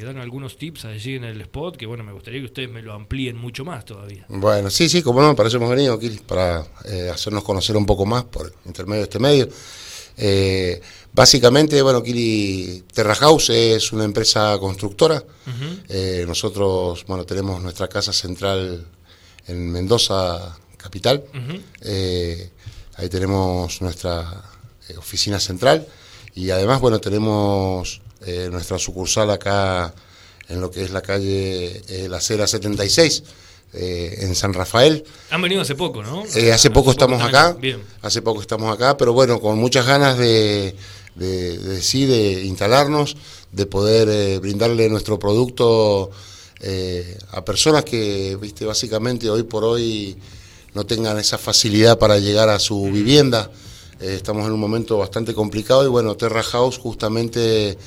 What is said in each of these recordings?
quedan algunos tips allí en el spot que, bueno, me gustaría que ustedes me lo amplíen mucho más todavía. Bueno, sí, sí, como no, para eso hemos venido, aquí, para eh, hacernos conocer un poco más por intermedio de este medio. Eh, básicamente, bueno, Kili Terra House es una empresa constructora. Eh, nosotros, bueno, tenemos nuestra casa central en Mendoza, capital. ahí tenemos nuestra oficina central y además, bueno, tenemos nuestra sucursal acá en lo que es la calle La Acera 76 eh, en San Rafael. Han venido hace poco, ¿no? Eh, hace poco estamos acá. Hace poco estamos acá, pero bueno, con muchas ganas de, de, sí, de instalarnos, de poder eh, brindarle nuestro producto a personas que, viste, básicamente hoy por hoy no tengan esa facilidad para llegar a su vivienda. estamos en un momento bastante complicado y bueno, Terra House justamente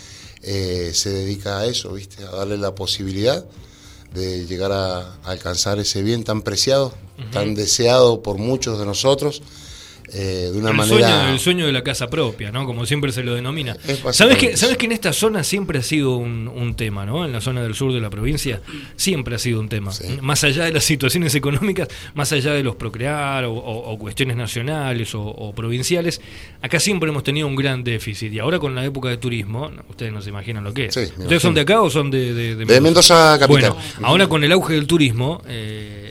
se dedica a eso, viste, a darle la posibilidad de llegar a, alcanzar ese bien tan preciado, tan deseado por muchos de nosotros. Eh, de una el manera. Sueño, el sueño de la casa propia, ¿no? Como siempre se lo denomina. ¿Sabes que, ¿Sabes que en esta zona siempre ha sido un, tema, ¿no? En la zona del sur de la provincia siempre ha sido un tema. Más allá de las situaciones económicas, más allá de los procrear o, cuestiones nacionales o, provinciales, acá siempre hemos tenido un gran déficit. Y ahora con la época de turismo, ustedes no se imaginan lo que es. ¿Ustedes son de acá o son de, de, de Mendoza? capital. Bueno, ahora con el auge del turismo, eh,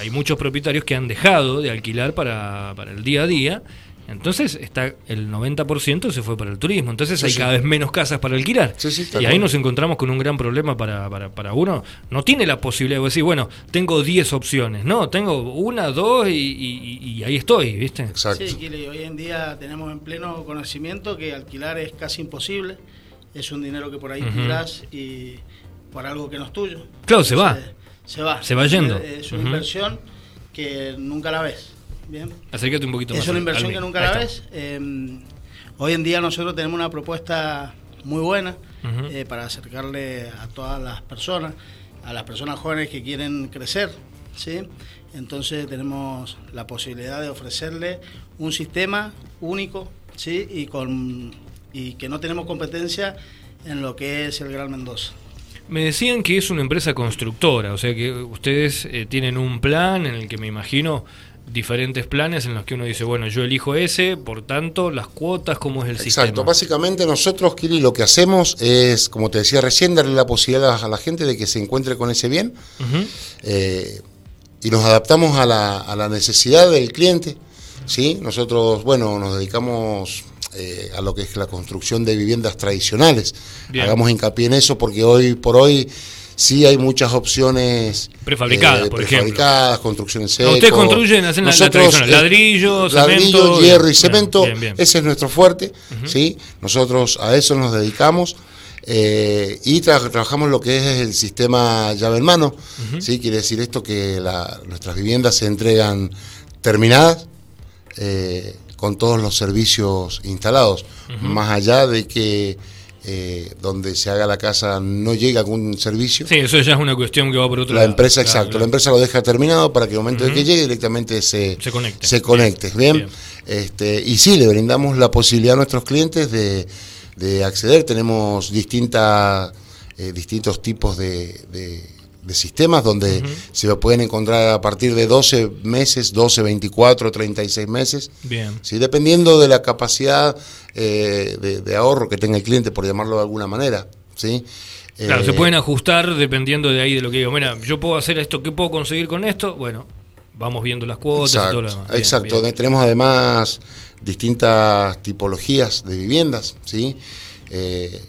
hay muchos propietarios que han dejado de alquilar para, para el día a día. Entonces está el 90% se fue para el turismo. Entonces hay cada vez menos casas para alquilar. y ahí nos encontramos con un gran problema para, para, para, uno. No tiene la posibilidad de decir, bueno, tengo 10 opciones. No, tengo una, dos y, ahí estoy, ¿viste? Exacto. Sí, hoy en día tenemos en pleno conocimiento que alquilar es casi imposible. Es un dinero que por ahí tiras y por algo que no es tuyo. Claro, se va se va. Se va yendo. Es, una inversión que nunca la ves. Bien. Acércate un poquito más. Es una inversión que nunca la ves. Em, hoy en día nosotros tenemos una propuesta muy buena eh, para acercarle a todas las personas, a las personas jóvenes que quieren crecer, ¿sí? Entonces tenemos la posibilidad de ofrecerle un sistema único, ¿sí? Y con y que no tenemos competencia en lo que es el Gran Mendoza. Me decían que es una empresa constructora, o sea que ustedes eh, tienen un plan en el que me imagino diferentes planes en los que uno dice, bueno, yo elijo ese, por tanto, las cuotas, ¿cómo es el sistema? Exacto, básicamente nosotros, Kiri, lo que hacemos es, como te decía recién, darle la posibilidad a la gente de que se encuentre con ese bien eh, y nos adaptamos a la, a la necesidad del cliente. ¿sí? Nosotros, bueno, nos dedicamos eh, a lo que es la construcción de viviendas tradicionales. Hagamos hincapié en eso porque hoy por hoy sí hay muchas opciones prefabricadas, eh, por prefabricadas, construcciones secas. Ustedes construyen, hacen Nosotros, la ladrillo, ladrillo, hierro y cemento. Ese es nuestro fuerte, ¿sí? Nosotros a eso nos dedicamos. Eh, y trabajamos lo que es el sistema llave en mano, ¿sí? quiere decir esto que nuestras viviendas se entregan terminadas, eh, con todos los servicios instalados, más allá de que eh, donde se haga la casa no llegue algún servicio. Sí, eso ya es una cuestión que va por otro la Empresa, exacto, la empresa lo deja terminado para que el momento de que llegue directamente se, se conecte. bien. Este, y sí, le brindamos la posibilidad a nuestros clientes de, de acceder. Tenemos distintas, eh, distintos tipos de de sistemas donde se lo pueden encontrar a partir de 12 meses, 12, 24, 36 meses. Bien. ¿sí? Dependiendo de la capacidad eh, de, ahorro que tenga el cliente, por llamarlo de alguna manera. ¿sí? Claro, se eh, pueden ajustar dependiendo de ahí de lo que digo. Mira, yo puedo hacer esto, ¿qué puedo conseguir con esto? Bueno, vamos viendo las cuotas exacto, y todo lo demás. exacto, tenemos además distintas tipologías de viviendas, ¿sí? Eh,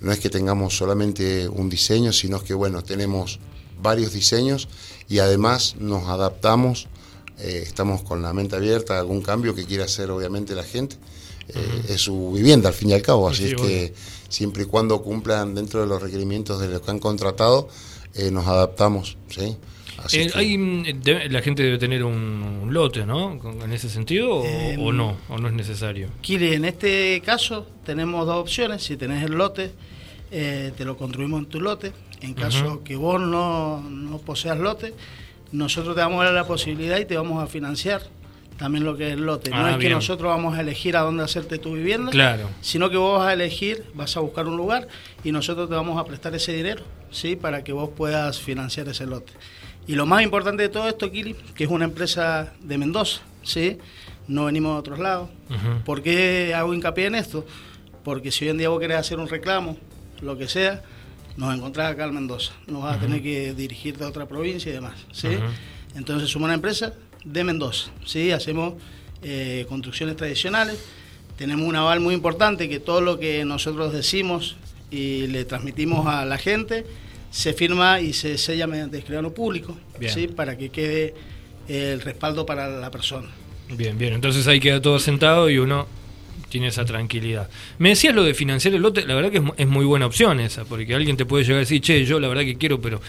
no es que tengamos solamente un diseño, sino que, bueno, tenemos varios diseños y además nos adaptamos, eh, estamos con la mente abierta a algún cambio que quiera hacer obviamente la gente. Eh, es su vivienda al fin y al cabo, así es que siempre y cuando cumplan dentro de los requerimientos de los que han contratado, eh, nos adaptamos. ¿sí? hay, mm, la gente debe tener un, lote, ¿no? En ese sentido, o, no, o no es necesario. Kiri, en este caso tenemos dos opciones. Si tenés el lote, te lo construimos en tu lote. En caso que vos no, no, poseas lote, nosotros te vamos a dar la posibilidad y te vamos a financiar también lo que es el lote. no ah, es que nosotros vamos a elegir a dónde hacerte tu vivienda, claro. sino que vos vas a elegir, vas a buscar un lugar y nosotros te vamos a prestar ese dinero, ¿sí? Para que vos puedas financiar ese lote. Y lo más importante de todo esto, Kili, que es una empresa de Mendoza, ¿sí? No venimos de otros lados. ¿Por qué hago hincapié en esto? Porque si hoy en día vos querés hacer un reclamo, lo que sea, nos encontrás acá en Mendoza. No vas a tener que dirigirte a otra provincia y demás, ¿sí? Entonces somos una empresa de Mendoza, ¿sí? Hacemos eh, construcciones tradicionales. Tenemos un aval muy importante que todo lo que nosotros decimos y le transmitimos a la gente se firma y se sella mediante escribano público, ¿sí? para que quede el respaldo para la persona. Bien, bien, entonces ahí queda todo sentado y uno tiene esa tranquilidad. Me decías lo de financiar el lote, la verdad que es, muy buena opción esa, porque alguien te puede llegar a decir, che, yo la verdad que quiero, pero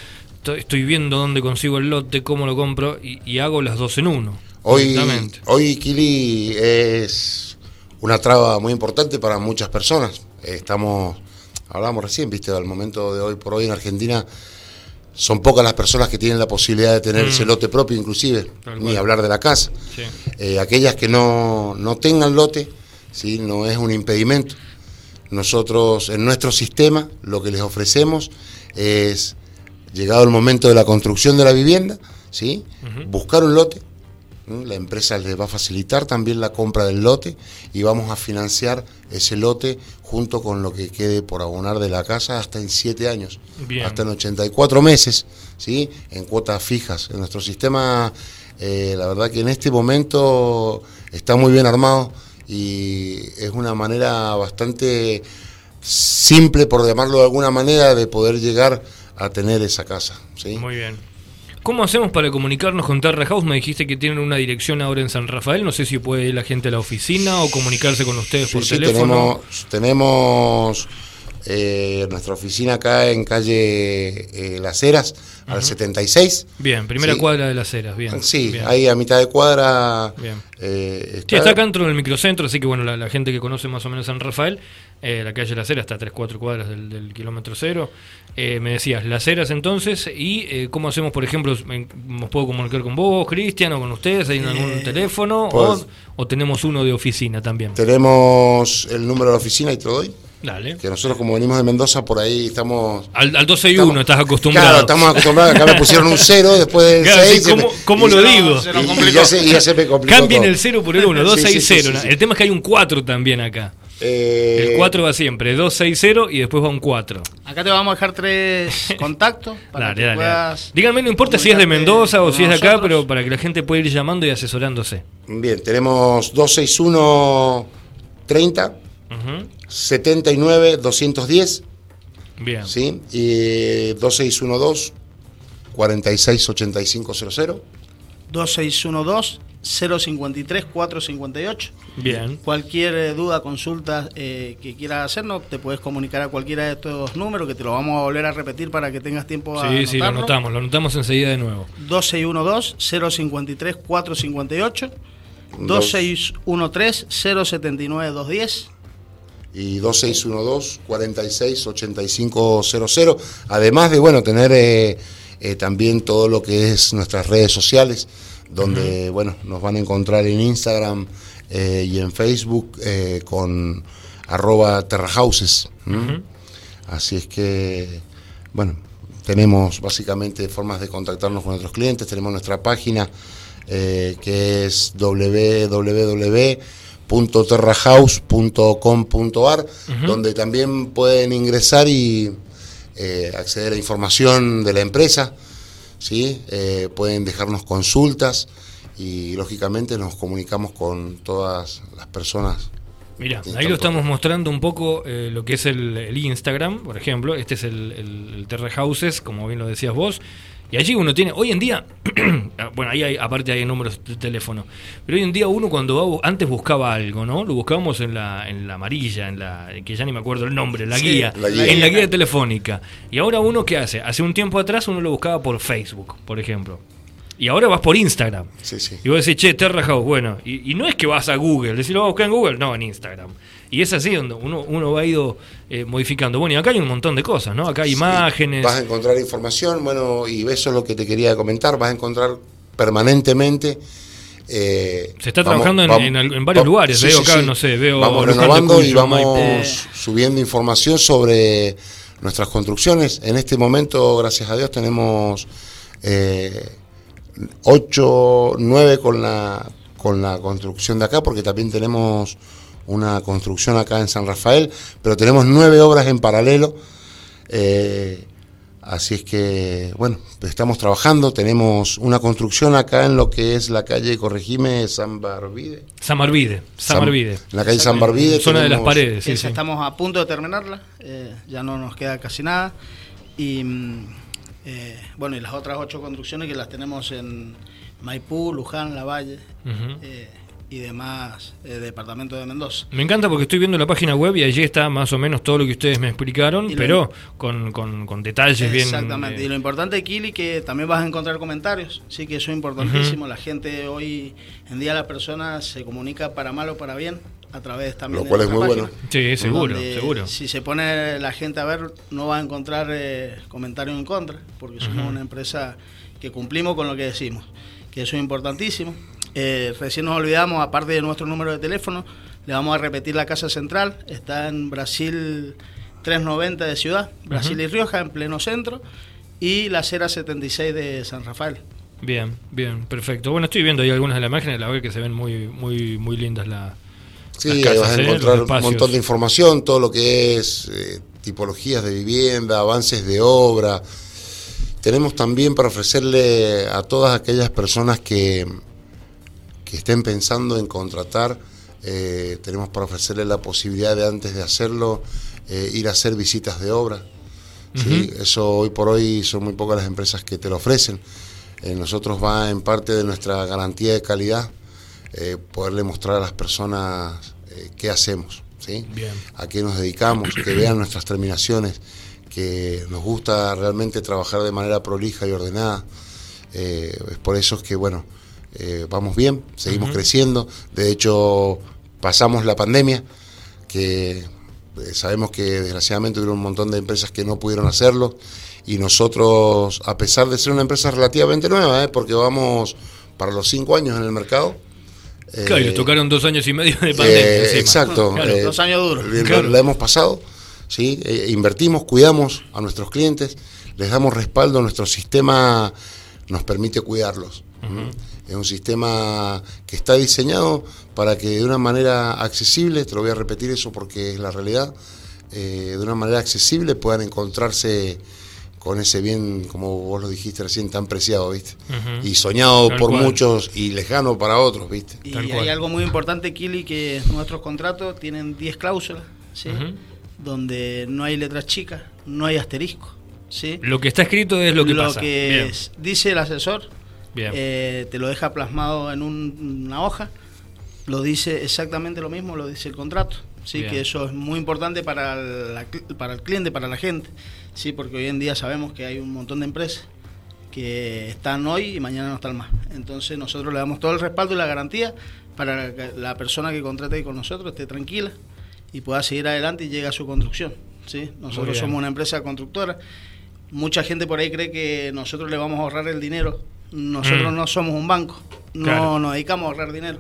estoy viendo dónde consigo el lote, cómo lo compro y, hago las dos en uno. Hoy, hoy Kili es una traba muy importante para muchas personas. Estamos hablábamos recién, viste, al momento de hoy por hoy en Argentina son pocas las personas que tienen la posibilidad de tener mm. ese lote propio inclusive, ni hablar de la casa. Eh, aquellas que no, no tengan lote, ¿sí? no es un impedimento. Nosotros en nuestro sistema lo que les ofrecemos es, llegado el momento de la construcción de la vivienda, ¿sí? buscar un lote, la empresa les va a facilitar también la compra del lote y vamos a financiar ese lote junto con lo que quede por abonar de la casa hasta en 7 años, hasta en 84 meses, ¿sí? en cuotas fijas. En nuestro sistema, eh, la verdad que en este momento está muy bien armado y es una manera bastante simple, por llamarlo de alguna manera, de poder llegar a tener esa casa. ¿sí? Muy bien. ¿Cómo hacemos para comunicarnos con Terra House? Me dijiste que tienen una dirección ahora en San Rafael. No sé si puede ir la gente a la oficina o comunicarse con ustedes por teléfono. Tenemos, tenemos eh, nuestra oficina acá en calle eh, Las Heras, al 76. Bien, primera cuadra de Las Heras, bien. Sí, ahí a mitad de cuadra. Bien. Eh, está... Sí, está acá dentro del microcentro, así que bueno, la, gente que conoce más o menos San Rafael, la calle Las Heras está a 3-4 cuadras del, kilómetro cero. me decías, Las Heras entonces, y cómo hacemos, por ejemplo, nos puedo comunicar con vos, Cristian, o con ustedes, ¿hay algún teléfono? o, o tenemos uno de oficina también? Tenemos el número de oficina y te lo doy. Que nosotros como venimos de Mendoza, por ahí estamos... Al, al 12 y 1 estás acostumbrado. Claro, estamos acostumbrados. Acá me pusieron un 0, después del claro, 6... ¿Cómo, cómo lo digo? y, ya se, ya se, me complicó Cambien el 0 por el 1, 2, 6, 0. el tema es que hay un 4 también acá. Eh... El 4 va siempre, 2, 6, 0 y después va un 4. Acá te vamos a dejar tres contactos para dale, que dale, puedas Díganme, no importa si es de Mendoza o si es de acá, pero para que la gente pueda ir llamando y asesorándose. Bien, tenemos 261 30 79 210. Bien. ¿Sí? Y 2612 468500. 2612 053 458. Bien. Cualquier eh, duda, consulta eh, que quieras hacernos, te puedes comunicar a cualquiera de estos números que te lo vamos a volver a repetir para que tengas tiempo a Sí, sí, lo anotamos, lo anotamos enseguida de nuevo. 2612 053 458. 2613 079 210 y 2612-468500. Además de, bueno, tener eh, eh, también todo lo que es nuestras redes sociales, donde, bueno, nos van a encontrar en Instagram eh, y en Facebook con arroba terrahouses. Así es que, bueno, tenemos básicamente formas de contactarnos con nuestros clientes, tenemos nuestra página que es www .terrahouse.com.ar, donde también pueden ingresar y eh, acceder a información de la empresa, ¿sí? Eh, pueden dejarnos consultas y lógicamente nos comunicamos con todas las personas. Mira, ahí lo estamos mostrando un poco eh, lo que es el, Instagram, por ejemplo. Este es el, el Terra Houses, como bien lo decías vos. Y allí uno tiene, hoy en día, bueno, ahí hay, aparte hay números de teléfono, pero hoy en día uno cuando va, antes buscaba algo, ¿no? Lo buscábamos en la, en la amarilla, en la, que ya ni me acuerdo el nombre, la, guía, en la guía telefónica. Y ahora uno, ¿qué hace? Hace un tiempo atrás uno lo buscaba por Facebook, por ejemplo. Y ahora vas por Instagram. Sí, sí. Y vos decís, che, Terra House, bueno. Y, y no es que vas a Google, decís, lo vas a buscar en Google, no, en Instagram. Y es así donde uno, uno va ido eh, modificando. Bueno, y acá hay un montón de cosas, ¿no? Acá hay imágenes. Vas a encontrar información, bueno, y eso es lo que te quería comentar, vas a encontrar permanentemente se está trabajando en, varios lugares, veo acá, no sé, veo... Vamos renovando y vamos subiendo información sobre nuestras construcciones. En este momento, gracias a Dios, tenemos eh, 8, 9 con la, con la construcción de acá, porque también tenemos una construcción acá en San Rafael, pero tenemos nueve obras en paralelo. Eh, así es que, bueno, estamos trabajando. Tenemos una construcción acá en lo que es la calle Corregime San Barbide. San Barbide, San Barbide. En la calle San Barbide. Zona de las paredes. Sí, Estamos a punto de terminarla, eh, ya no nos queda casi nada. Y mm, eh, bueno, y las otras ocho construcciones que las tenemos en Maipú, Luján, La Valle eh, y demás eh, departamentos de Mendoza. Me encanta porque estoy viendo la página web y allí está más o menos todo lo que ustedes me explicaron, pero con, con, detalles bien. Exactamente, y lo importante, Kili, que también vas a encontrar comentarios, sí que eso es importantísimo. La gente hoy en día, la persona se comunica para mal o para bien a través también Lo cual es muy bueno. Sí, seguro, seguro. Si se pone la gente a ver, no va a encontrar eh, comentarios en contra, porque somos una empresa que cumplimos con lo que decimos, que eso es importantísimo. Eh, recién nos olvidamos, aparte de nuestro número de teléfono, le vamos a repetir la casa central, está en Brasil 390 de Ciudad, Brasil y Rioja, en pleno centro, y la acera 76 de San Rafael. Bien, bien, perfecto. Bueno, estoy viendo ahí algunas de las imágenes, la verdad que se ven muy, muy, muy lindas la, Sí, ahí vas a ¿eh? encontrar un montón de información, todo lo que es eh, tipologías de vivienda, avances de obra. Tenemos también para ofrecerle a todas aquellas personas que, que estén pensando en contratar, eh, tenemos para ofrecerle la posibilidad de antes de hacerlo ir a hacer visitas de obra. Eso hoy por hoy son muy pocas las empresas que te lo ofrecen. nosotros va en parte de nuestra garantía de calidad eh, poderle mostrar a las personas eh, qué hacemos, ¿sí? a qué nos dedicamos, que vean nuestras terminaciones, que nos gusta realmente trabajar de manera prolija y ordenada. Eh, es por eso que, bueno, vamos bien, seguimos creciendo. De hecho, pasamos la pandemia, que sabemos que desgraciadamente hubo un montón de empresas que no pudieron hacerlo y nosotros, a pesar de ser una empresa relativamente nueva, porque vamos para los cinco años en el mercado, Claro, y le tocaron dos años y medio de pandemia. Eh, exacto. Eh, dos años duros. La hemos pasado, ¿sí? Eh, invertimos, cuidamos a nuestros clientes, les damos respaldo, nuestro sistema nos permite cuidarlos. Es un sistema que está diseñado para que de una manera accesible, te lo voy a repetir eso porque es la realidad, de una manera accesible puedan encontrarse con ese bien, como vos lo dijiste recién, tan preciado, ¿viste? Y soñado por muchos y lejano para otros, ¿viste? Y hay algo muy importante, Kili, que nuestros contratos tienen 10 cláusulas, ¿sí? Donde no hay letras chicas, no hay asterisco, ¿sí? Lo que está escrito es lo que lo que dice el asesor, eh, te lo deja plasmado en una hoja, lo dice exactamente lo mismo, lo dice el contrato. Sí, que eso es muy importante para, para el cliente, para la gente. Sí, porque hoy en día sabemos que hay un montón de empresas que están hoy y mañana no están más. Entonces nosotros le damos todo el respaldo y la garantía para que la persona que contrate con nosotros esté tranquila y pueda seguir adelante y llegue a su construcción. ¿sí? Nosotros somos una empresa constructora. Mucha gente por ahí cree que nosotros le vamos a ahorrar el dinero. Nosotros mm. no somos un banco, no nos dedicamos a ahorrar dinero.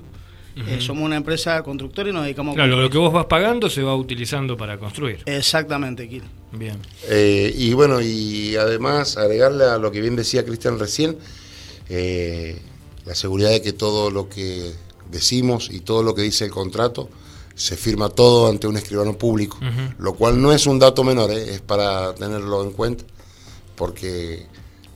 Eh, somos una empresa constructora y nos dedicamos claro, a lo que vos vas pagando se va utilizando para construir. Exactamente, Kil. Bien. Eh, y bueno, y además agregarle a lo que bien decía Cristian recién, eh, la seguridad de que todo lo que decimos y todo lo que dice el contrato se firma todo ante un escribano público, lo cual no es un dato menor, es para tenerlo en cuenta, porque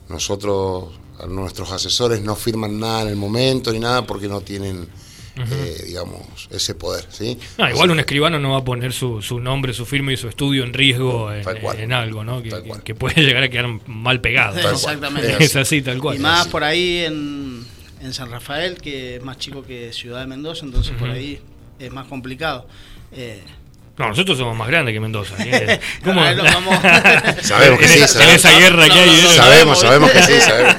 nosotros, nuestros asesores no firman nada en el momento ni nada porque no tienen eh, digamos, ese poder. ¿sí? igual un escribano no va a poner su, su, nombre, su firma y su estudio en riesgo en, algo, ¿no? Que, puede llegar a quedar mal pegado. Exactamente. Es así, tal cual. Y más por ahí en, en, San Rafael, que es más chico que Ciudad de Mendoza, entonces por ahí es más complicado. Eh, no, nosotros somos más grandes que Mendoza. ¿eh? ¿Cómo? sabemos que sí. Sabemos. esa guerra que hay. Sabemos, sabemos que sí. Sabemos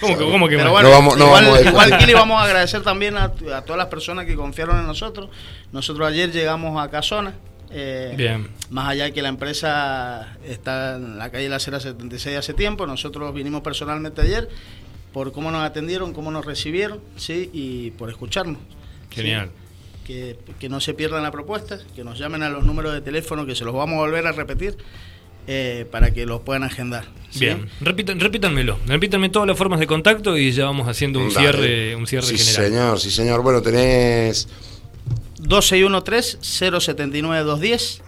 ¿Cómo, que, cómo que Pero bueno, no vamos, no igual, vamos igual que le vamos a agradecer también a, a, todas las personas que confiaron en nosotros. Nosotros ayer llegamos a Casona. Eh, Bien. Más allá de que la empresa está en la calle La Cera 76 hace tiempo, nosotros vinimos personalmente ayer por cómo nos atendieron, cómo nos recibieron, ¿sí? Y por escucharnos. Genial. Que, que, no se pierdan la propuesta, que nos llamen a los números de teléfono, que se los vamos a volver a repetir. Eh, para que los puedan agendar. Bien, Repitan, repítanmelo, repítanme todas las formas de contacto y ya vamos haciendo un cierre, un cierre sí, general. señor, sí, señor. Bueno, tenés 2613-079-210,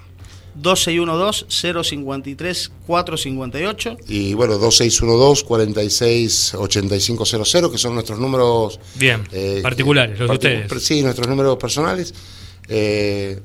2612-053-458. Y bueno, 2612-468500, que son nuestros números. Bien, eh, particulares, los de ustedes. Sí, nuestros números personales. Eh,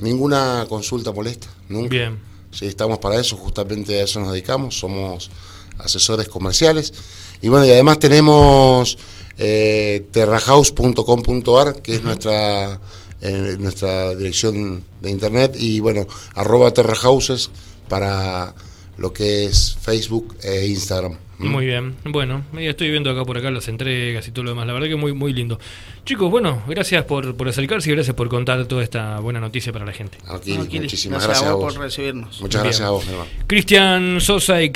ninguna consulta molesta, nunca. Bien. Sí, estamos para eso, justamente a eso nos dedicamos, somos asesores comerciales. Y bueno, y además tenemos eh, terrahouse.com.ar, que es nuestra, eh, nuestra dirección de internet, y bueno, arroba terrahouses para lo que es Facebook e Instagram. Muy bien, bueno, estoy viendo acá por acá las entregas y todo lo demás, la verdad que muy muy lindo. Chicos, bueno, gracias por, por acercarse y gracias por contar toda esta buena noticia para la gente. Aquí, muchísimas gracias, a vos, por recibirnos. Muchas gracias a vos, hermano. Cristian Sosa y